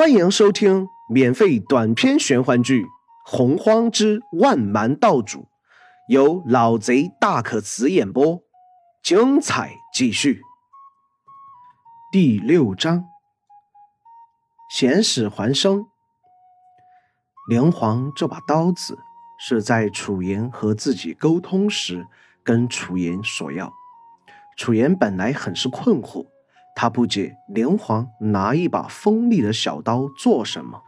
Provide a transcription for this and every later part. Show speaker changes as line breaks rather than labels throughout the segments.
欢迎收听免费短篇玄幻剧《洪荒之万蛮道主》，由老贼大可辞演播，精彩继续。第六章，险始还生。连环这把刀子是在楚言和自己沟通时跟楚言索要。楚言本来很是困惑。他不解连环拿一把锋利的小刀做什么？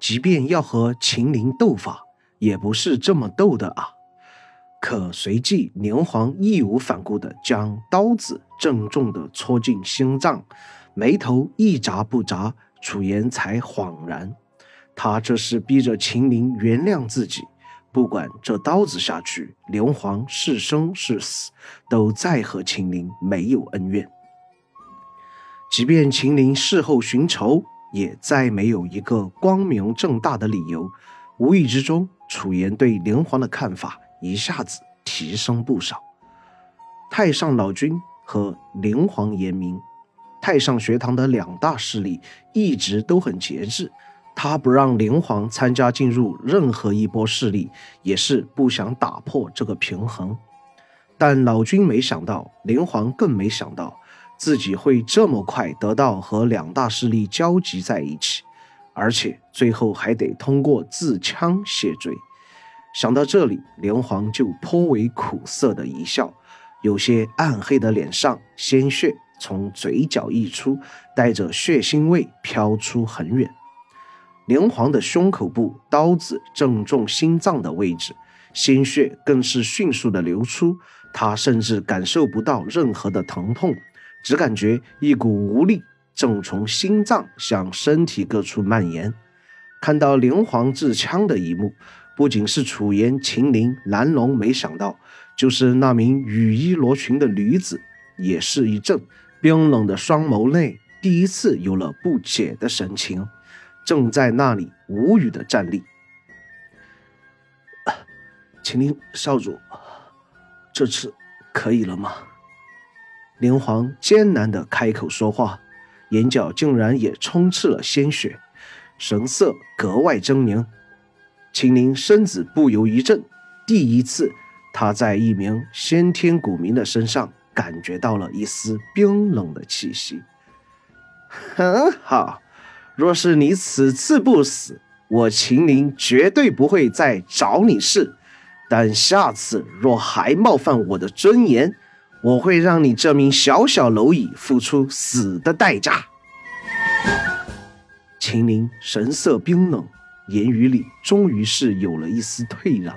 即便要和秦陵斗法，也不是这么斗的啊！可随即连环义无反顾地将刀子郑重地戳进心脏，眉头一眨不眨，楚言才恍然，他这是逼着秦陵原谅自己，不管这刀子下去，连环是生是死，都再和秦陵没有恩怨。即便秦陵事后寻仇，也再没有一个光明正大的理由。无意之中，楚言对灵皇的看法一下子提升不少。太上老君和灵皇严明，太上学堂的两大势力一直都很节制，他不让灵皇参加进入任何一波势力，也是不想打破这个平衡。但老君没想到，灵皇更没想到。自己会这么快得到和两大势力交集在一起，而且最后还得通过自枪谢罪。想到这里，连环就颇为苦涩的一笑，有些暗黑的脸上鲜血从嘴角溢出，带着血腥味飘出很远。连环的胸口部刀子正中心脏的位置，鲜血更是迅速的流出，他甚至感受不到任何的疼痛。只感觉一股无力正从心脏向身体各处蔓延。看到连环自枪的一幕，不仅是楚言、秦陵、蓝龙没想到，就是那名羽衣罗裙的女子也是一怔，冰冷的双眸内第一次有了不解的神情，正在那里无语的站立。秦陵少主，这次可以了吗？连环艰难的开口说话，眼角竟然也充斥了鲜血，神色格外狰狞。秦陵身子不由一震，第一次他在一名先天古民的身上感觉到了一丝冰冷的气息。很好，若是你此次不死，我秦陵绝对不会再找你事。但下次若还冒犯我的尊严，我会让你这名小小蝼蚁付出死的代价。秦陵神色冰冷，言语里终于是有了一丝退让，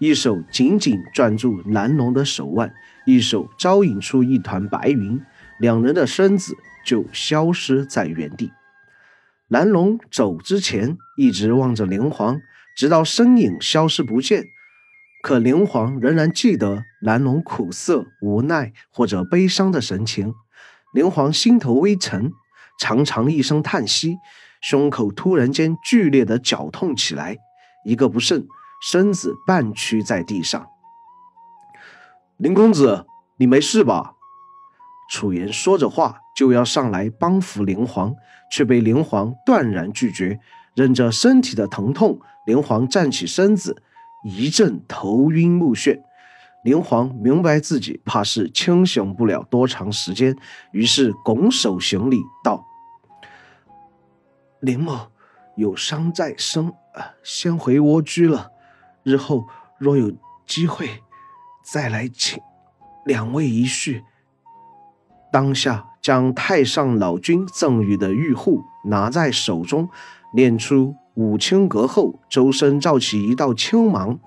一手紧紧攥住蓝龙的手腕，一手招引出一团白云，两人的身子就消失在原地。蓝龙走之前一直望着连环，直到身影消失不见。可连环仍然记得蓝龙苦涩、无奈或者悲伤的神情，连环心头微沉，长长一声叹息，胸口突然间剧烈的绞痛起来，一个不慎，身子半屈在地上。林公子，你没事吧？楚言说着话就要上来帮扶连环，却被连环断然拒绝，忍着身体的疼痛，灵皇站起身子。一阵头晕目眩，林皇明白自己怕是清醒不了多长时间，于是拱手行礼道：“林某有伤在身，先回蜗居了。日后若有机会，再来请两位一叙。”当下将太上老君赠予的玉护拿在手中，念出。五清阁后，周身罩起一道青芒，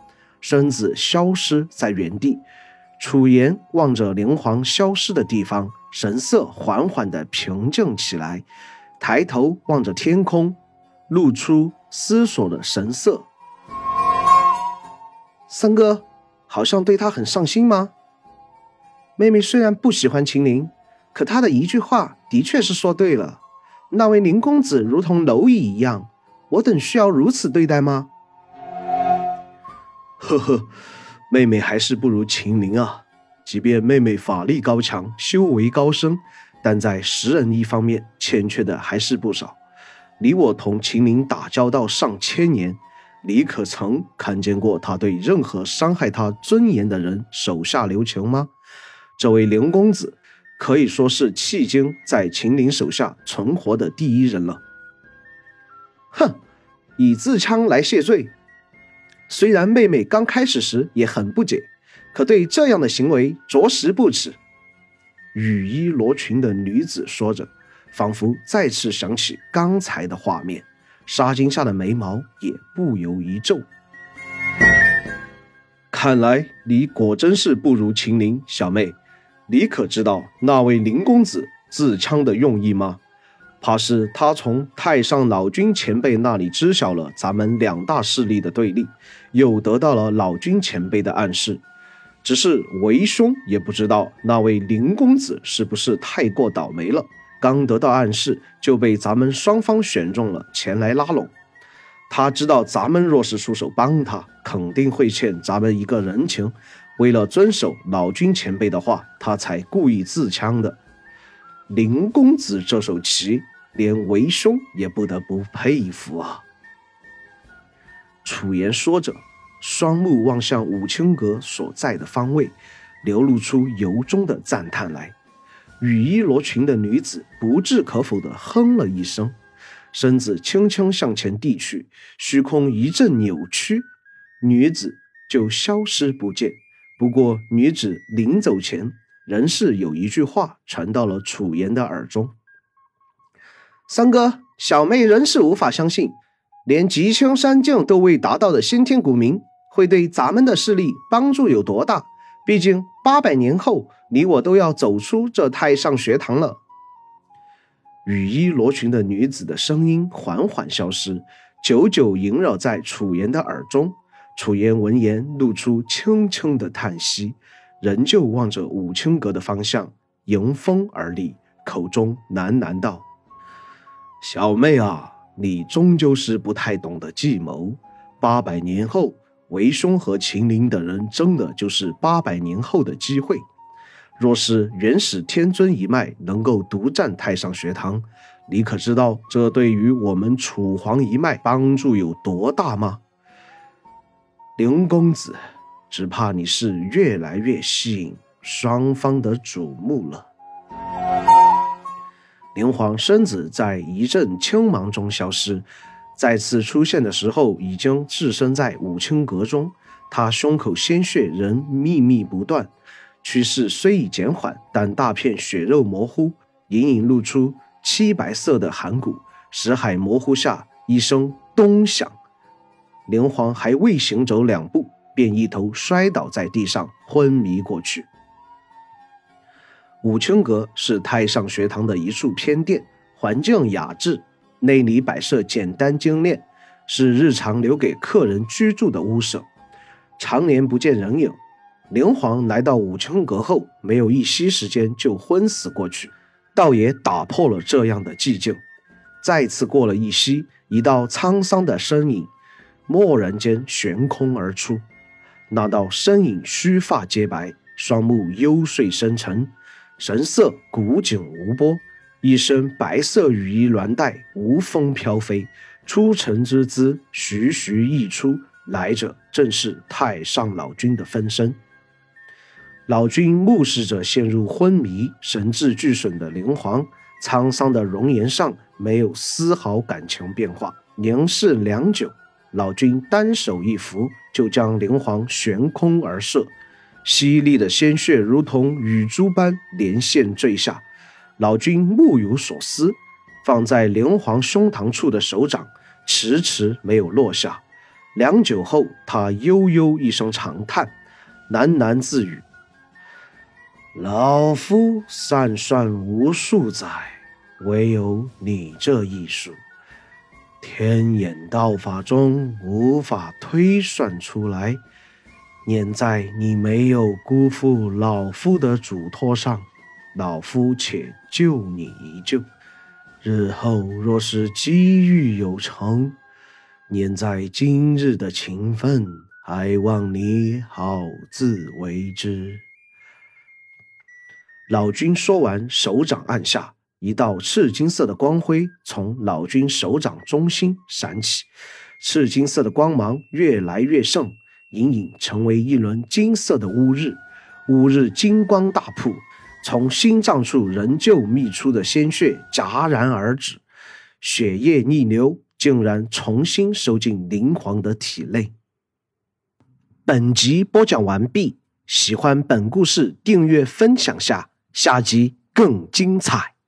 身子消失在原地。楚言望着灵皇消失的地方，神色缓缓的平静起来，抬头望着天空，露出思索的神色。三哥好像对他很上心吗？妹妹虽然不喜欢秦陵，可他的一句话的确是说对了。那位林公子如同蝼蚁一样。我等需要如此对待吗？呵呵，妹妹还是不如秦陵啊。即便妹妹法力高强，修为高深，但在识人一方面欠缺的还是不少。你我同秦陵打交道上千年，你可曾看见过他对任何伤害他尊严的人手下留情吗？这位林公子可以说是迄今在秦陵手下存活的第一人了。哼，以自戕来谢罪。虽然妹妹刚开始时也很不解，可对这样的行为着实不耻。雨衣罗裙的女子说着。仿佛再次想起刚才的画面，纱巾下的眉毛也不由一皱。看来你果真是不如秦陵，小妹，你可知道那位林公子自枪的用意吗？怕是他从太上老君前辈那里知晓了咱们两大势力的对立，又得到了老君前辈的暗示。只是为兄也不知道那位林公子是不是太过倒霉了。刚得到暗示，就被咱们双方选中了前来拉拢。他知道咱们若是出手帮他，肯定会欠咱们一个人情。为了遵守老君前辈的话，他才故意自枪的。林公子这手棋，连为兄也不得不佩服啊！楚言说着，双目望向武清阁所在的方位，流露出由衷的赞叹来。雨衣罗裙的女子不置可否地哼了一声，身子轻轻向前递去，虚空一阵扭曲，女子就消失不见。不过，女子临走前，仍是有一句话传到了楚言的耳中：“三哥，小妹仍是无法相信，连极清三境都未达到的先天古民，会对咱们的势力帮助有多大。毕竟，八百年后。”你我都要走出这太上学堂了。雨衣罗裙的女子的声音缓缓消失，久久萦绕在楚言的耳中。楚言闻言，露出轻轻的叹息，仍旧望着武清阁的方向，迎风而立，口中喃喃道：“小妹啊，你终究是不太懂得计谋。八百年后，为兄和秦陵等人争的就是八百年后的机会。”若是元始天尊一脉能够独占太上学堂，你可知道这对于我们楚皇一脉帮助有多大吗？林公子，只怕你是越来越吸引双方的瞩目了。灵皇身子在一阵青芒中消失，再次出现的时候，已经置身在武清阁中，他胸口鲜血仍密密不断。趋势虽已减缓，但大片血肉模糊，隐隐露出漆白色的骸骨。识海模糊下，一声咚响，灵皇还未行走两步，便一头摔倒在地上，昏迷过去。武清阁是太上学堂的一处偏殿，环境雅致，内里摆设简单精炼，是日常留给客人居住的屋舍，常年不见人影。灵皇来到武清阁后，没有一息时间就昏死过去，倒也打破了这样的寂静。再次过了一息，一道沧桑的身影蓦然间悬空而出。那道身影须发皆白，双目幽邃深沉，神色古井无波，一身白色羽衣鸾带无风飘飞，出尘之姿徐徐溢出。来者正是太上老君的分身。老君目视着陷入昏迷、神志俱损的灵皇，沧桑的容颜上没有丝毫感情变化。凝视良久，老君单手一扶，就将灵皇悬空而射，犀利的鲜血如同雨珠般连线坠下。老君目有所思，放在灵皇胸膛处的手掌迟迟没有落下。良久后，他悠悠一声长叹，喃喃自语。老夫善算无数载，唯有你这一术，天眼道法中无法推算出来。念在你没有辜负老夫的嘱托上，老夫且救你一救。日后若是机遇有成，念在今日的情分，还望你好自为之。老君说完，手掌按下，一道赤金色的光辉从老君手掌中心闪起，赤金色的光芒越来越盛，隐隐成为一轮金色的乌日。乌日金光大瀑，从心脏处仍旧泌出的鲜血戛然而止，血液逆流，竟然重新收进灵皇的体内。本集播讲完毕，喜欢本故事，订阅分享下，下集更精彩。